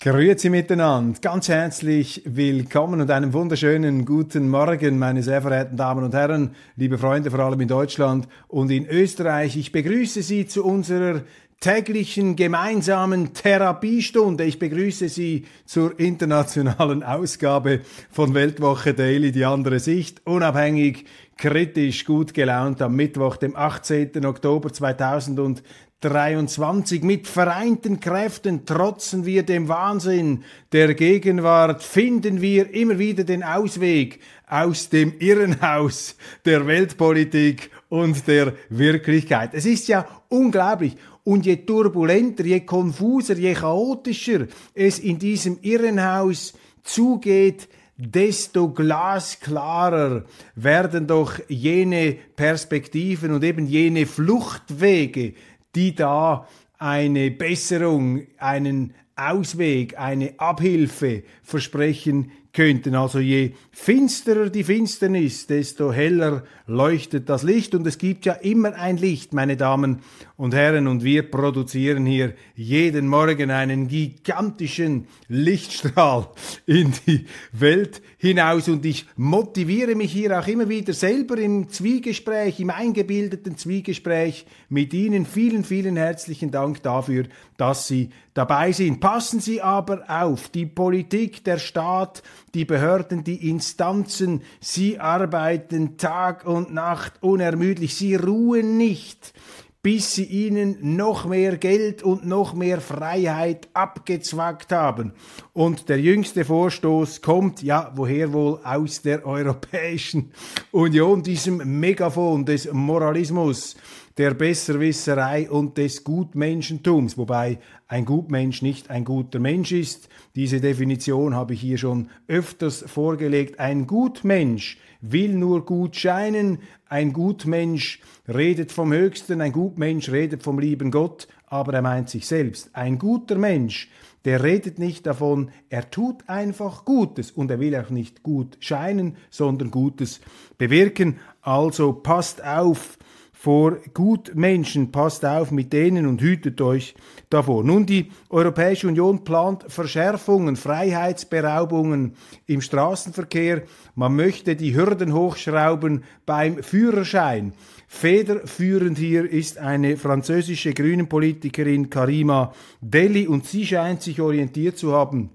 Grüezi miteinander, ganz herzlich willkommen und einen wunderschönen guten Morgen, meine sehr verehrten Damen und Herren, liebe Freunde, vor allem in Deutschland und in Österreich. Ich begrüße Sie zu unserer täglichen gemeinsamen Therapiestunde. Ich begrüße Sie zur internationalen Ausgabe von Weltwoche Daily, die andere Sicht, unabhängig, kritisch, gut gelaunt am Mittwoch, dem 18. Oktober 2023. Mit vereinten Kräften trotzen wir dem Wahnsinn der Gegenwart, finden wir immer wieder den Ausweg aus dem Irrenhaus der Weltpolitik und der Wirklichkeit. Es ist ja unglaublich. Und je turbulenter, je konfuser, je chaotischer es in diesem Irrenhaus zugeht, desto glasklarer werden doch jene Perspektiven und eben jene Fluchtwege, die da eine Besserung, einen Ausweg, eine Abhilfe versprechen könnten. Also je finsterer die Finsternis, desto heller leuchtet das Licht. Und es gibt ja immer ein Licht, meine Damen und Herren. Und wir produzieren hier jeden Morgen einen gigantischen Lichtstrahl in die Welt hinaus. Und ich motiviere mich hier auch immer wieder selber im Zwiegespräch, im eingebildeten Zwiegespräch mit Ihnen. Vielen, vielen herzlichen Dank dafür, dass Sie dabei sind. Passen Sie aber auf, die Politik, der Staat, die Behörden, die Instanzen, sie arbeiten Tag und Nacht unermüdlich, sie ruhen nicht bis sie ihnen noch mehr Geld und noch mehr Freiheit abgezwackt haben. Und der jüngste Vorstoß kommt, ja, woher wohl aus der Europäischen Union, diesem Megafon des Moralismus, der Besserwisserei und des Gutmenschentums, wobei ein Gutmensch nicht ein guter Mensch ist. Diese Definition habe ich hier schon öfters vorgelegt. Ein Gutmensch will nur gut scheinen, ein Gutmensch redet vom Höchsten, ein Gutmensch redet vom lieben Gott, aber er meint sich selbst. Ein guter Mensch, der redet nicht davon, er tut einfach Gutes und er will auch nicht gut scheinen, sondern Gutes bewirken. Also passt auf, vor Gutmenschen, passt auf mit denen und hütet euch davor. Nun, die Europäische Union plant Verschärfungen, Freiheitsberaubungen im Straßenverkehr. Man möchte die Hürden hochschrauben beim Führerschein. Federführend hier ist eine französische Grünenpolitikerin Karima Deli und sie scheint sich orientiert zu haben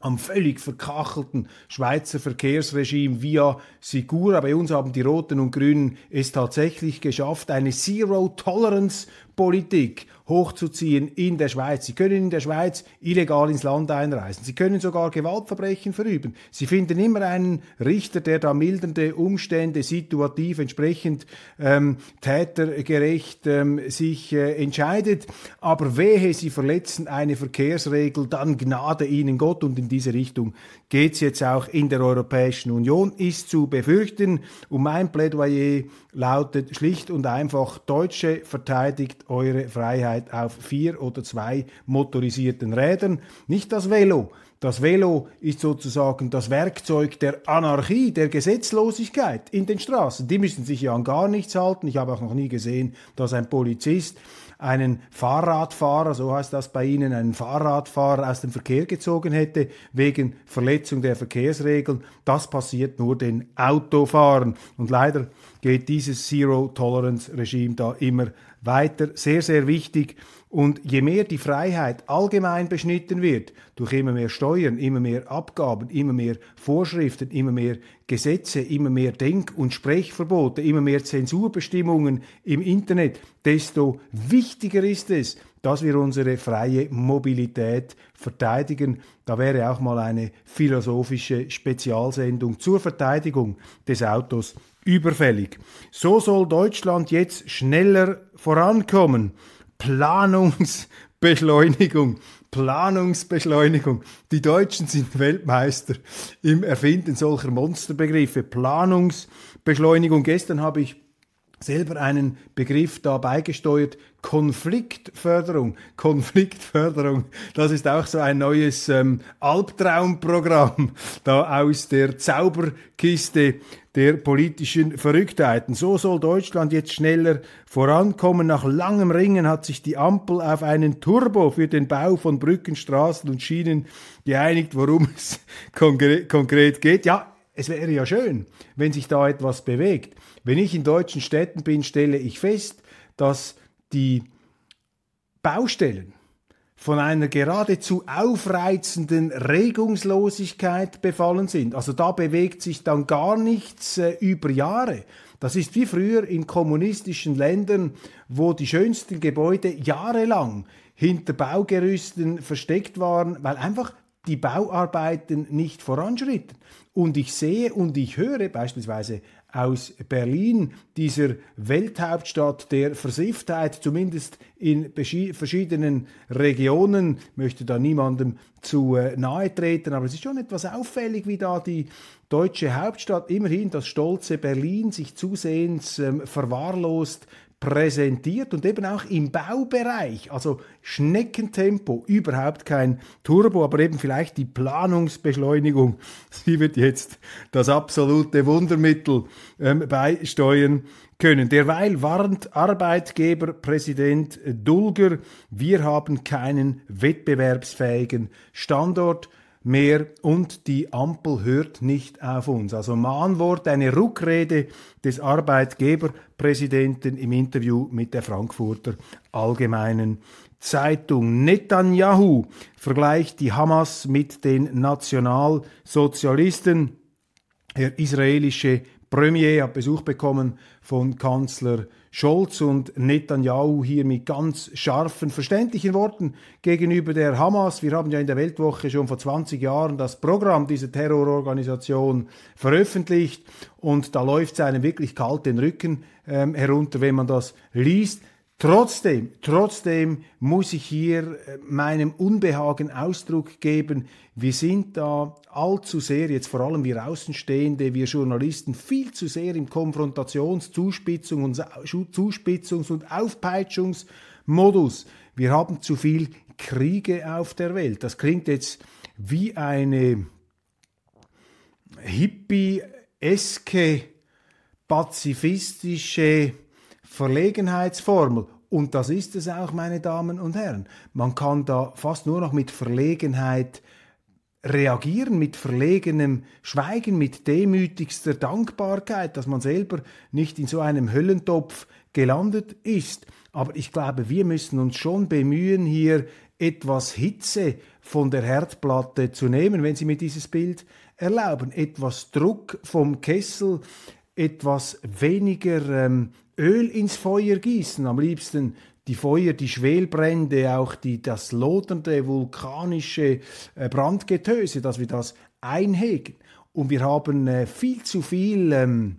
am völlig verkachelten Schweizer Verkehrsregime via Sigura. Bei uns haben die Roten und Grünen es tatsächlich geschafft, eine Zero-Tolerance-Politik hochzuziehen in der Schweiz. Sie können in der Schweiz illegal ins Land einreisen. Sie können sogar Gewaltverbrechen verüben. Sie finden immer einen Richter, der da mildernde Umstände situativ entsprechend ähm, tätergerecht ähm, sich äh, entscheidet. Aber wehe, sie verletzen eine Verkehrsregel, dann gnade ihnen Gott. Und in diese Richtung geht es jetzt auch in der Europäischen Union, ist zu befürchten. Und mein Plädoyer lautet schlicht und einfach, Deutsche verteidigt eure Freiheit auf vier oder zwei motorisierten Rädern, nicht das Velo. Das Velo ist sozusagen das Werkzeug der Anarchie, der Gesetzlosigkeit in den Straßen. Die müssen sich ja an gar nichts halten. Ich habe auch noch nie gesehen, dass ein Polizist einen Fahrradfahrer, so heißt das bei Ihnen, einen Fahrradfahrer aus dem Verkehr gezogen hätte wegen Verletzung der Verkehrsregeln. Das passiert nur den Autofahrern. Und leider geht dieses Zero-Tolerance-Regime da immer weiter sehr, sehr wichtig. Und je mehr die Freiheit allgemein beschnitten wird, durch immer mehr Steuern, immer mehr Abgaben, immer mehr Vorschriften, immer mehr Gesetze, immer mehr Denk- und Sprechverbote, immer mehr Zensurbestimmungen im Internet, desto wichtiger ist es, dass wir unsere freie Mobilität verteidigen. Da wäre auch mal eine philosophische Spezialsendung zur Verteidigung des Autos überfällig. So soll Deutschland jetzt schneller vorankommen. Planungsbeschleunigung. Planungsbeschleunigung. Die Deutschen sind Weltmeister im Erfinden solcher Monsterbegriffe. Planungsbeschleunigung. Gestern habe ich selber einen Begriff da beigesteuert, Konfliktförderung. Konfliktförderung, das ist auch so ein neues ähm, Albtraumprogramm da aus der Zauberkiste der politischen Verrücktheiten. So soll Deutschland jetzt schneller vorankommen. Nach langem Ringen hat sich die Ampel auf einen Turbo für den Bau von Brücken, Straßen und Schienen geeinigt, worum es konkret geht. Ja, es wäre ja schön, wenn sich da etwas bewegt. Wenn ich in deutschen Städten bin, stelle ich fest, dass die Baustellen von einer geradezu aufreizenden Regungslosigkeit befallen sind. Also da bewegt sich dann gar nichts äh, über Jahre. Das ist wie früher in kommunistischen Ländern, wo die schönsten Gebäude jahrelang hinter Baugerüsten versteckt waren, weil einfach die Bauarbeiten nicht voranschritten. Und ich sehe und ich höre beispielsweise aus Berlin, dieser Welthauptstadt der Versifftheit, zumindest in verschiedenen Regionen, möchte da niemandem zu äh, nahe treten, aber es ist schon etwas auffällig, wie da die deutsche Hauptstadt, immerhin das stolze Berlin, sich zusehends ähm, verwahrlost präsentiert und eben auch im Baubereich, also Schneckentempo, überhaupt kein Turbo, aber eben vielleicht die Planungsbeschleunigung, sie wird jetzt das absolute Wundermittel ähm, beisteuern können. Derweil warnt Arbeitgeberpräsident Dulger, wir haben keinen wettbewerbsfähigen Standort mehr und die Ampel hört nicht auf uns. Also Mahnwort, eine Ruckrede des Arbeitgeberpräsidenten im Interview mit der Frankfurter Allgemeinen Zeitung. Netanyahu vergleicht die Hamas mit den Nationalsozialisten. Der israelische Premier hat Besuch bekommen von Kanzler Scholz und Netanyahu hier mit ganz scharfen, verständlichen Worten gegenüber der Hamas. Wir haben ja in der Weltwoche schon vor 20 Jahren das Programm dieser Terrororganisation veröffentlicht und da läuft es einem wirklich kalt den Rücken ähm, herunter, wenn man das liest. Trotzdem, trotzdem muss ich hier äh, meinem Unbehagen Ausdruck geben. Wir sind da allzu sehr, jetzt vor allem wir Außenstehende, wir Journalisten, viel zu sehr im Konfrontations-, Zuspitzungs- und, Zuspitzungs und Aufpeitschungsmodus. Wir haben zu viel Kriege auf der Welt. Das klingt jetzt wie eine hippie-eske, pazifistische Verlegenheitsformel. Und das ist es auch, meine Damen und Herren. Man kann da fast nur noch mit Verlegenheit reagieren, mit verlegenem Schweigen, mit demütigster Dankbarkeit, dass man selber nicht in so einem Höllentopf gelandet ist. Aber ich glaube, wir müssen uns schon bemühen, hier etwas Hitze von der Herdplatte zu nehmen, wenn Sie mir dieses Bild erlauben. Etwas Druck vom Kessel, etwas weniger ähm, Öl ins Feuer gießen, am liebsten die Feuer, die Schwelbrände, auch die, das lodernde vulkanische äh, Brandgetöse, dass wir das einhegen. Und wir haben äh, viel zu viel ähm,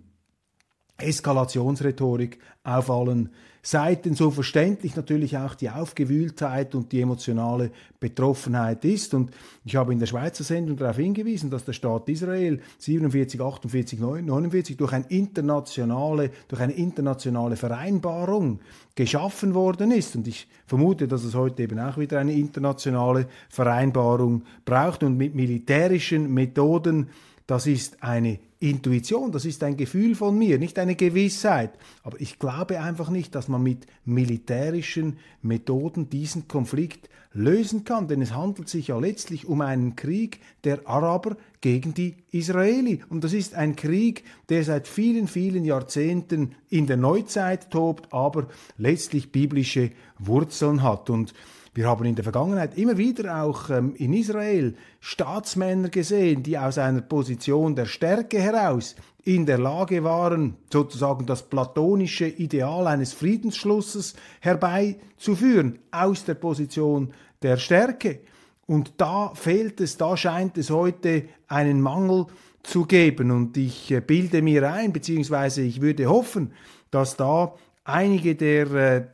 Eskalationsrhetorik auf allen Seiten, so verständlich natürlich auch die Aufgewühltheit und die emotionale Betroffenheit ist. Und ich habe in der Schweizer Sendung darauf hingewiesen, dass der Staat Israel 47, 48, 49 durch, ein internationale, durch eine internationale Vereinbarung geschaffen worden ist. Und ich vermute, dass es heute eben auch wieder eine internationale Vereinbarung braucht und mit militärischen Methoden das ist eine Intuition, das ist ein Gefühl von mir, nicht eine Gewissheit. Aber ich glaube einfach nicht, dass man mit militärischen Methoden diesen Konflikt lösen kann, denn es handelt sich ja letztlich um einen Krieg der Araber gegen die Israeli. Und das ist ein Krieg, der seit vielen, vielen Jahrzehnten in der Neuzeit tobt, aber letztlich biblische Wurzeln hat. Und wir haben in der Vergangenheit immer wieder auch ähm, in Israel Staatsmänner gesehen, die aus einer Position der Stärke heraus in der Lage waren, sozusagen das platonische Ideal eines Friedensschlusses herbeizuführen, aus der Position der Stärke. Und da fehlt es, da scheint es heute einen Mangel zu geben. Und ich äh, bilde mir ein, beziehungsweise ich würde hoffen, dass da einige der äh,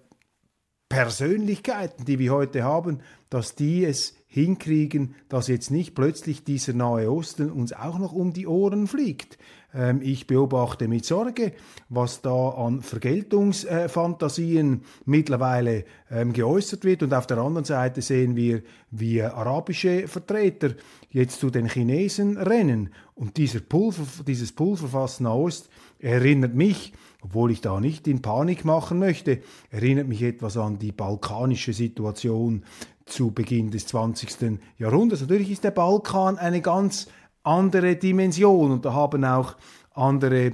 Persönlichkeiten, die wir heute haben, dass die es hinkriegen, dass jetzt nicht plötzlich dieser Nahe Osten uns auch noch um die Ohren fliegt. Ähm, ich beobachte mit Sorge, was da an Vergeltungsfantasien mittlerweile ähm, geäußert wird. Und auf der anderen Seite sehen wir, wie arabische Vertreter jetzt zu den Chinesen rennen. Und dieser Pulver, dieses Pulverfass Nahost erinnert mich obwohl ich da nicht in Panik machen möchte, erinnert mich etwas an die balkanische Situation zu Beginn des 20. Jahrhunderts. Natürlich ist der Balkan eine ganz andere Dimension und da haben auch andere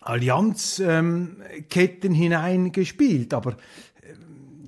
Allianzketten hineingespielt. Aber äh,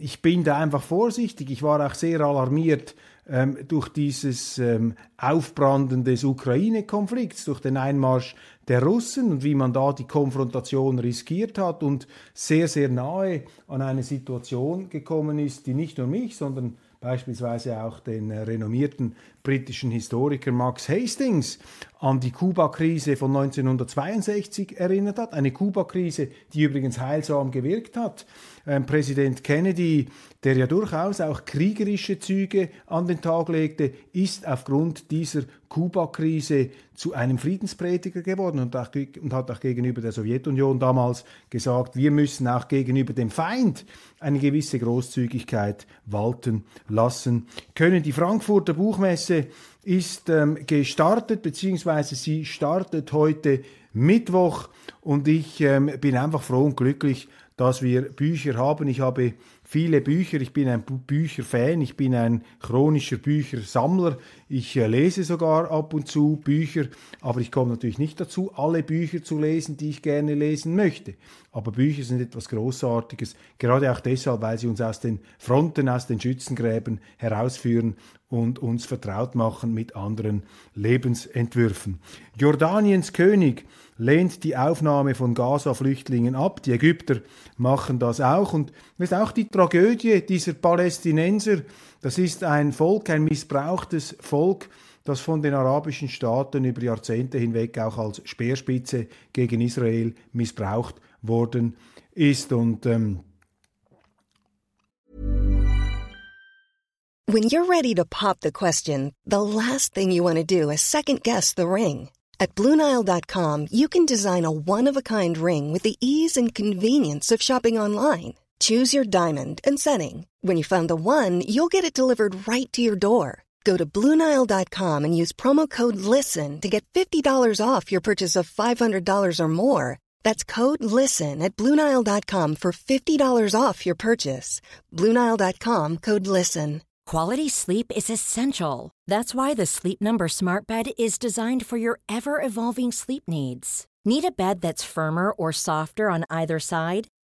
ich bin da einfach vorsichtig. Ich war auch sehr alarmiert ähm, durch dieses ähm, Aufbranden des Ukraine-Konflikts, durch den Einmarsch der Russen und wie man da die Konfrontation riskiert hat und sehr, sehr nahe an eine Situation gekommen ist, die nicht nur mich, sondern beispielsweise auch den äh, renommierten britischen Historiker Max Hastings an die Kuba-Krise von 1962 erinnert hat. Eine Kuba-Krise, die übrigens heilsam gewirkt hat. Ähm, Präsident Kennedy, der ja durchaus auch kriegerische Züge an den Tag legte, ist aufgrund dieser Kuba-Krise zu einem Friedensprediger geworden und, auch, und hat auch gegenüber der Sowjetunion damals gesagt, wir müssen auch gegenüber dem Feind eine gewisse Großzügigkeit walten lassen können. Die Frankfurter Buchmesse ist ähm, gestartet, beziehungsweise sie startet heute Mittwoch und ich ähm, bin einfach froh und glücklich, dass wir Bücher haben. Ich habe viele Bücher, ich bin ein Bücherfan, ich bin ein chronischer Büchersammler, ich äh, lese sogar ab und zu Bücher, aber ich komme natürlich nicht dazu, alle Bücher zu lesen, die ich gerne lesen möchte. Aber Bücher sind etwas Großartiges, gerade auch deshalb, weil sie uns aus den Fronten, aus den Schützengräben herausführen und uns vertraut machen mit anderen Lebensentwürfen. Jordaniens König lehnt die Aufnahme von Gaza-Flüchtlingen ab. Die Ägypter machen das auch. Und das ist auch die Tragödie dieser Palästinenser. Das ist ein Volk, ein missbrauchtes Volk, das von den arabischen Staaten über Jahrzehnte hinweg auch als Speerspitze gegen Israel missbraucht worden ist. Und ähm, When you're ready to pop the question, the last thing you want to do is second guess the ring. At Bluenile.com, you can design a one of a kind ring with the ease and convenience of shopping online. Choose your diamond and setting. When you find the one, you'll get it delivered right to your door. Go to Bluenile.com and use promo code LISTEN to get $50 off your purchase of $500 or more. That's code LISTEN at Bluenile.com for $50 off your purchase. Bluenile.com code LISTEN. Quality sleep is essential. That's why the Sleep Number Smart Bed is designed for your ever evolving sleep needs. Need a bed that's firmer or softer on either side?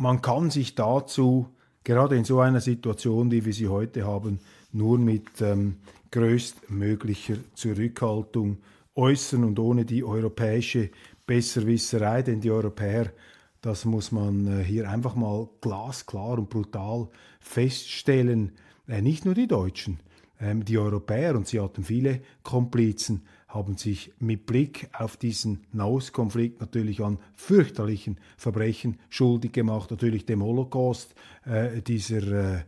Man kann sich dazu gerade in so einer Situation, wie wir sie heute haben, nur mit ähm, größtmöglicher Zurückhaltung äußern und ohne die europäische Besserwisserei, denn die Europäer, das muss man äh, hier einfach mal glasklar und brutal feststellen, äh, nicht nur die Deutschen, ähm, die Europäer, und sie hatten viele Komplizen, haben sich mit Blick auf diesen Nahostkonflikt natürlich an fürchterlichen Verbrechen schuldig gemacht, natürlich dem Holocaust, äh, dieser, äh,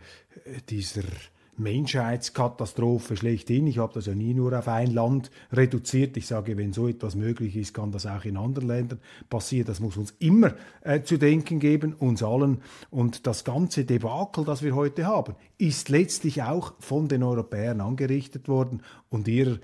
dieser Menschheitskatastrophe schlechthin. Ich habe das ja nie nur auf ein Land reduziert. Ich sage, wenn so etwas möglich ist, kann das auch in anderen Ländern passieren. Das muss uns immer äh, zu denken geben, uns allen. Und das ganze Debakel, das wir heute haben, ist letztlich auch von den Europäern angerichtet worden und ihrer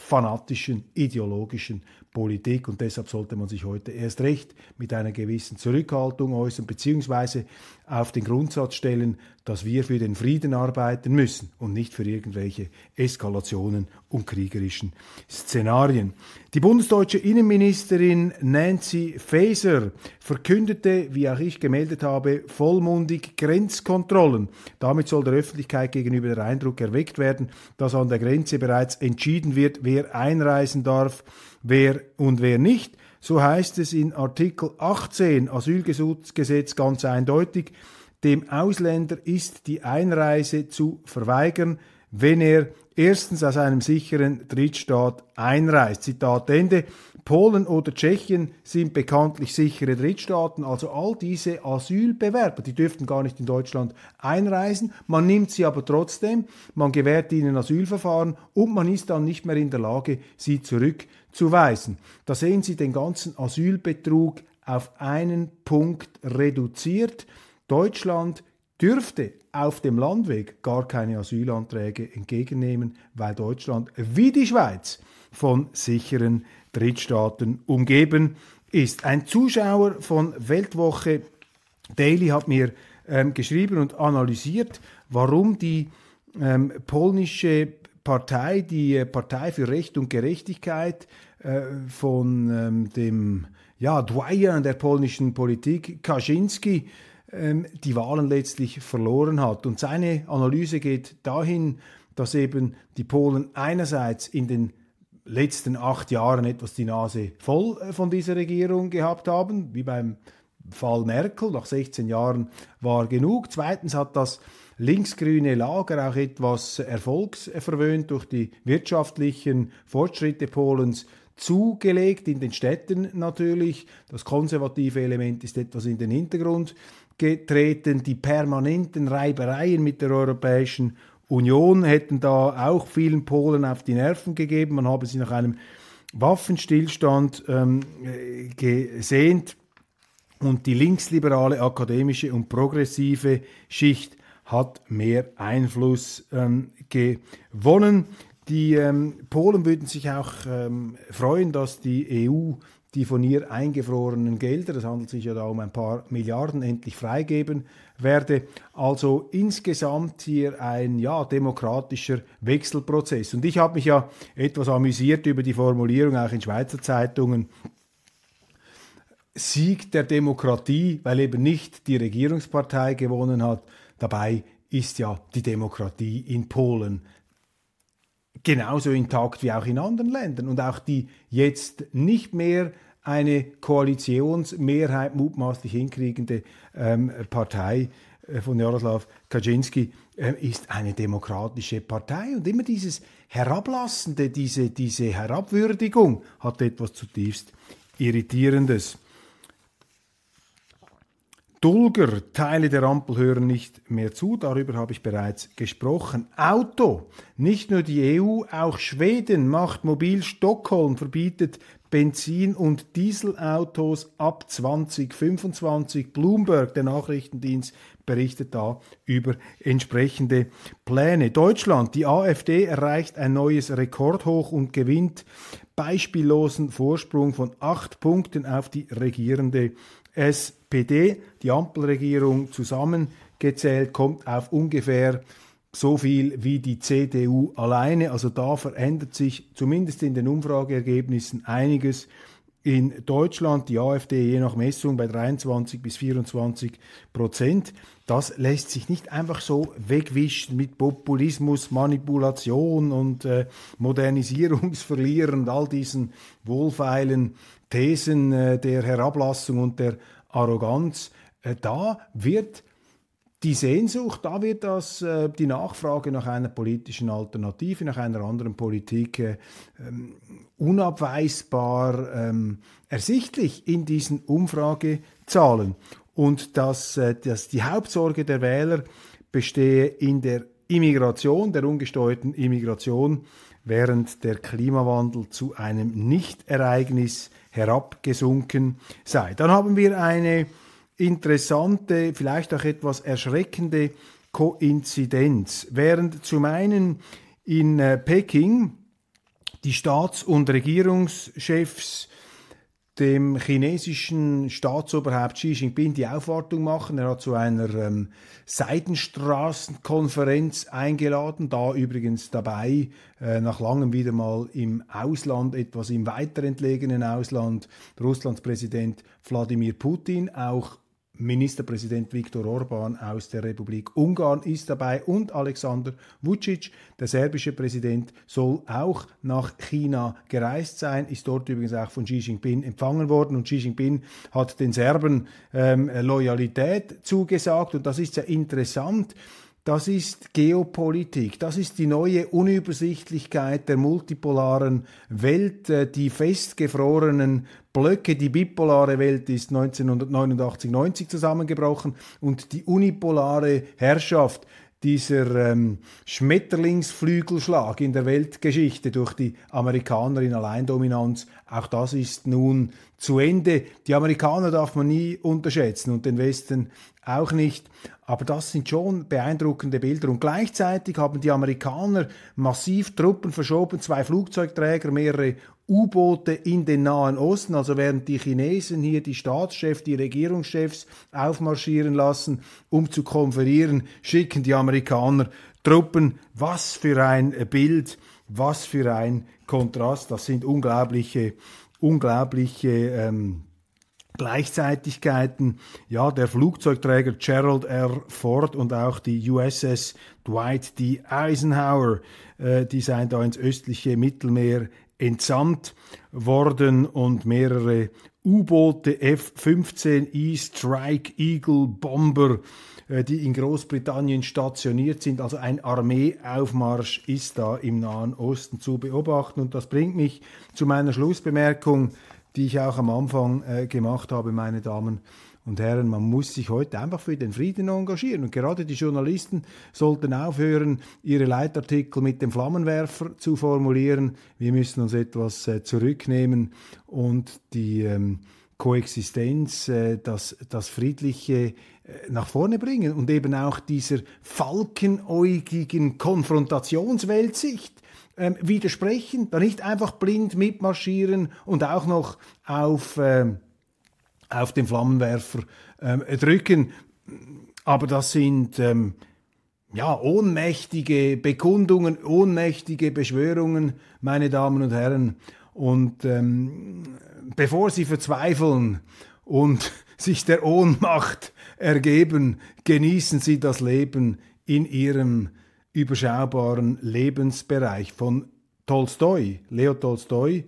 fanatischen, ideologischen Politik. Und deshalb sollte man sich heute erst recht mit einer gewissen Zurückhaltung äußern, beziehungsweise auf den Grundsatz stellen, dass wir für den Frieden arbeiten müssen und nicht für irgendwelche Eskalationen und kriegerischen Szenarien. Die bundesdeutsche Innenministerin Nancy Faeser verkündete, wie auch ich gemeldet habe, vollmundig Grenzkontrollen. Damit soll der Öffentlichkeit gegenüber der Eindruck erweckt werden, dass an der Grenze bereits entschieden wird, wer einreisen darf, wer und wer nicht. So heißt es in Artikel 18 Asylgesetz ganz eindeutig, dem Ausländer ist die Einreise zu verweigern, wenn er erstens aus einem sicheren Drittstaat einreist. Zitat Ende. Polen oder Tschechien sind bekanntlich sichere Drittstaaten, also all diese Asylbewerber, die dürften gar nicht in Deutschland einreisen, man nimmt sie aber trotzdem, man gewährt ihnen Asylverfahren und man ist dann nicht mehr in der Lage, sie zurückzuweisen. Da sehen Sie den ganzen Asylbetrug auf einen Punkt reduziert. Deutschland dürfte auf dem Landweg gar keine Asylanträge entgegennehmen, weil Deutschland wie die Schweiz von sicheren Drittstaaten umgeben ist. Ein Zuschauer von Weltwoche Daily hat mir ähm, geschrieben und analysiert, warum die ähm, polnische Partei, die äh, Partei für Recht und Gerechtigkeit äh, von ähm, dem ja, Doyen der polnischen Politik, Kaczynski, ähm, die Wahlen letztlich verloren hat. Und seine Analyse geht dahin, dass eben die Polen einerseits in den letzten acht Jahren etwas die Nase voll äh, von dieser Regierung gehabt haben, wie beim Fall Merkel, nach 16 Jahren war genug. Zweitens hat das linksgrüne Lager auch etwas erfolgsverwöhnt durch die wirtschaftlichen Fortschritte Polens zugelegt, in den Städten natürlich. Das konservative Element ist etwas in den Hintergrund getreten. Die permanenten Reibereien mit der Europäischen Union hätten da auch vielen Polen auf die Nerven gegeben. Man habe sie nach einem Waffenstillstand ähm, gesehnt und die linksliberale akademische und progressive Schicht hat mehr Einfluss ähm, gewonnen. Die ähm, Polen würden sich auch ähm, freuen, dass die EU die von ihr eingefrorenen Gelder, das handelt sich ja da um ein paar Milliarden, endlich freigeben werde. Also insgesamt hier ein ja, demokratischer Wechselprozess. Und ich habe mich ja etwas amüsiert über die Formulierung auch in Schweizer Zeitungen. Sieg der Demokratie, weil eben nicht die Regierungspartei gewonnen hat. Dabei ist ja die Demokratie in Polen genauso intakt wie auch in anderen Ländern und auch die jetzt nicht mehr eine Koalitionsmehrheit mutmaßlich hinkriegende ähm, Partei äh, von Jaroslav Kaczynski äh, ist eine demokratische Partei und immer dieses Herablassende, diese, diese Herabwürdigung hat etwas zutiefst Irritierendes. Dulger, Teile der Ampel hören nicht mehr zu, darüber habe ich bereits gesprochen. Auto, nicht nur die EU, auch Schweden macht mobil Stockholm, verbietet Benzin- und Dieselautos ab 2025. Bloomberg, der Nachrichtendienst, berichtet da über entsprechende Pläne. Deutschland, die AfD erreicht ein neues Rekordhoch und gewinnt beispiellosen Vorsprung von acht Punkten auf die regierende SPD, die Ampelregierung zusammengezählt, kommt auf ungefähr so viel wie die CDU alleine. Also da verändert sich zumindest in den Umfrageergebnissen einiges in Deutschland, die AfD je nach Messung bei 23 bis 24 Prozent. Das lässt sich nicht einfach so wegwischen mit Populismus, Manipulation und äh, Modernisierungsverlieren all diesen wohlfeilen Thesen äh, der Herablassung und der Arroganz. Äh, da wird die Sehnsucht, da wird das, äh, die Nachfrage nach einer politischen Alternative, nach einer anderen Politik äh, ähm, unabweisbar ähm, ersichtlich in diesen Umfragezahlen. Und dass, dass die Hauptsorge der Wähler bestehe in der Immigration, der ungesteuerten Immigration, während der Klimawandel zu einem Nichtereignis herabgesunken sei. Dann haben wir eine interessante, vielleicht auch etwas erschreckende Koinzidenz. Während zum einen in äh, Peking die Staats- und Regierungschefs dem chinesischen Staatsoberhaupt Xi Jinping die Aufwartung machen. Er hat zu einer ähm, Seidenstraßenkonferenz eingeladen, da übrigens dabei äh, nach langem wieder mal im Ausland, etwas im weiter entlegenen Ausland, Russlands Präsident Wladimir Putin, auch Ministerpräsident Viktor Orban aus der Republik Ungarn ist dabei und Alexander Vucic, der serbische Präsident, soll auch nach China gereist sein, ist dort übrigens auch von Xi Jinping empfangen worden und Xi Jinping hat den Serben ähm, Loyalität zugesagt und das ist ja interessant. Das ist Geopolitik, das ist die neue Unübersichtlichkeit der multipolaren Welt, äh, die festgefrorenen Blöcke. Die bipolare Welt ist 1989-90 zusammengebrochen und die unipolare Herrschaft dieser ähm, Schmetterlingsflügelschlag in der Weltgeschichte durch die Amerikaner in Alleindominanz, auch das ist nun zu Ende. Die Amerikaner darf man nie unterschätzen und den Westen auch nicht. Aber das sind schon beeindruckende Bilder. Und gleichzeitig haben die Amerikaner massiv Truppen verschoben, zwei Flugzeugträger, mehrere U-Boote in den Nahen Osten. Also während die Chinesen hier die Staatschefs, die Regierungschefs aufmarschieren lassen, um zu konferieren, schicken die Amerikaner Truppen. Was für ein Bild, was für ein Kontrast. Das sind unglaubliche, unglaubliche ähm, Gleichzeitigkeiten, ja, der Flugzeugträger Gerald R. Ford und auch die USS Dwight D. Eisenhower, äh, die seien da ins östliche Mittelmeer entsandt worden und mehrere U-Boote F-15E Strike Eagle Bomber, äh, die in Großbritannien stationiert sind. Also ein Armeeaufmarsch ist da im Nahen Osten zu beobachten. Und das bringt mich zu meiner Schlussbemerkung die ich auch am Anfang äh, gemacht habe, meine Damen und Herren, man muss sich heute einfach für den Frieden engagieren. Und gerade die Journalisten sollten aufhören, ihre Leitartikel mit dem Flammenwerfer zu formulieren. Wir müssen uns etwas äh, zurücknehmen und die ähm, Koexistenz, äh, das, das Friedliche äh, nach vorne bringen und eben auch dieser falkenäugigen Konfrontationsweltsicht ähm, widersprechen, da nicht einfach blind mitmarschieren und auch noch auf, ähm, auf den Flammenwerfer ähm, drücken. Aber das sind ähm, ja, ohnmächtige Bekundungen, ohnmächtige Beschwörungen, meine Damen und Herren. Und ähm, bevor Sie verzweifeln und sich der Ohnmacht ergeben, genießen Sie das Leben in Ihrem überschaubaren Lebensbereich von Tolstoi, Leo Tolstoi,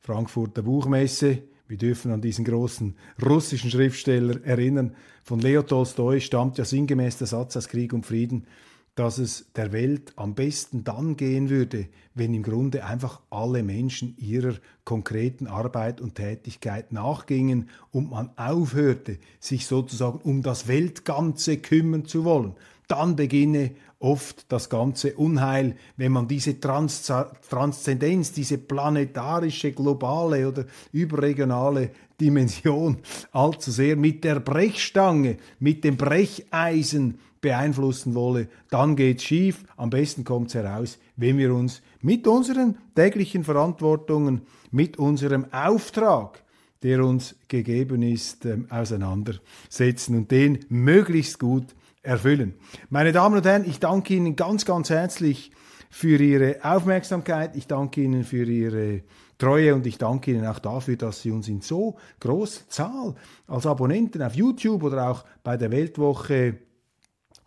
Frankfurter Buchmesse. Wir dürfen an diesen großen russischen Schriftsteller erinnern. Von Leo Tolstoi stammt ja sinngemäß der Satz aus Krieg und Frieden, dass es der Welt am besten dann gehen würde, wenn im Grunde einfach alle Menschen ihrer konkreten Arbeit und Tätigkeit nachgingen und man aufhörte, sich sozusagen um das Weltganze kümmern zu wollen. Dann beginne oft das ganze Unheil, wenn man diese Trans Transzendenz, diese planetarische, globale oder überregionale Dimension allzu sehr mit der Brechstange, mit dem Brecheisen beeinflussen wolle, dann geht's schief. Am besten kommt's heraus, wenn wir uns mit unseren täglichen Verantwortungen, mit unserem Auftrag, der uns gegeben ist, ähm, auseinandersetzen und den möglichst gut erfüllen. Meine Damen und Herren, ich danke Ihnen ganz, ganz herzlich für Ihre Aufmerksamkeit. Ich danke Ihnen für Ihre Treue und ich danke Ihnen auch dafür, dass Sie uns in so großer Zahl als Abonnenten auf YouTube oder auch bei der Weltwoche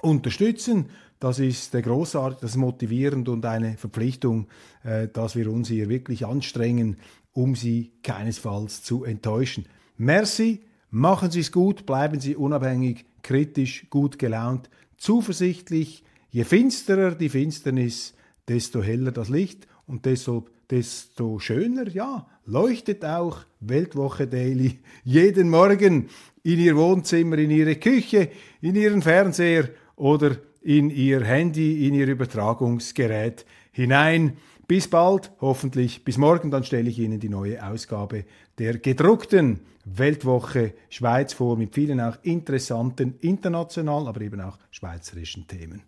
unterstützen. Das ist großartig, das ist motivierend und eine Verpflichtung, äh, dass wir uns hier wirklich anstrengen, um Sie keinesfalls zu enttäuschen. Merci Machen Sie es gut, bleiben Sie unabhängig, kritisch, gut gelaunt, zuversichtlich. Je finsterer die Finsternis, desto heller das Licht und deshalb desto schöner, ja, leuchtet auch Weltwoche Daily jeden Morgen in Ihr Wohnzimmer, in Ihre Küche, in Ihren Fernseher oder in Ihr Handy, in Ihr Übertragungsgerät hinein. Bis bald, hoffentlich bis morgen, dann stelle ich Ihnen die neue Ausgabe der gedruckten Weltwoche Schweiz vor mit vielen auch interessanten internationalen, aber eben auch schweizerischen Themen.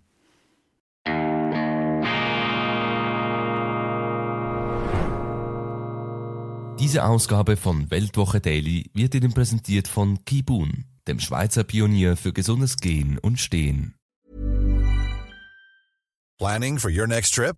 Diese Ausgabe von Weltwoche Daily wird Ihnen präsentiert von Kibun, dem Schweizer Pionier für gesundes Gehen und Stehen. Planning for your next trip?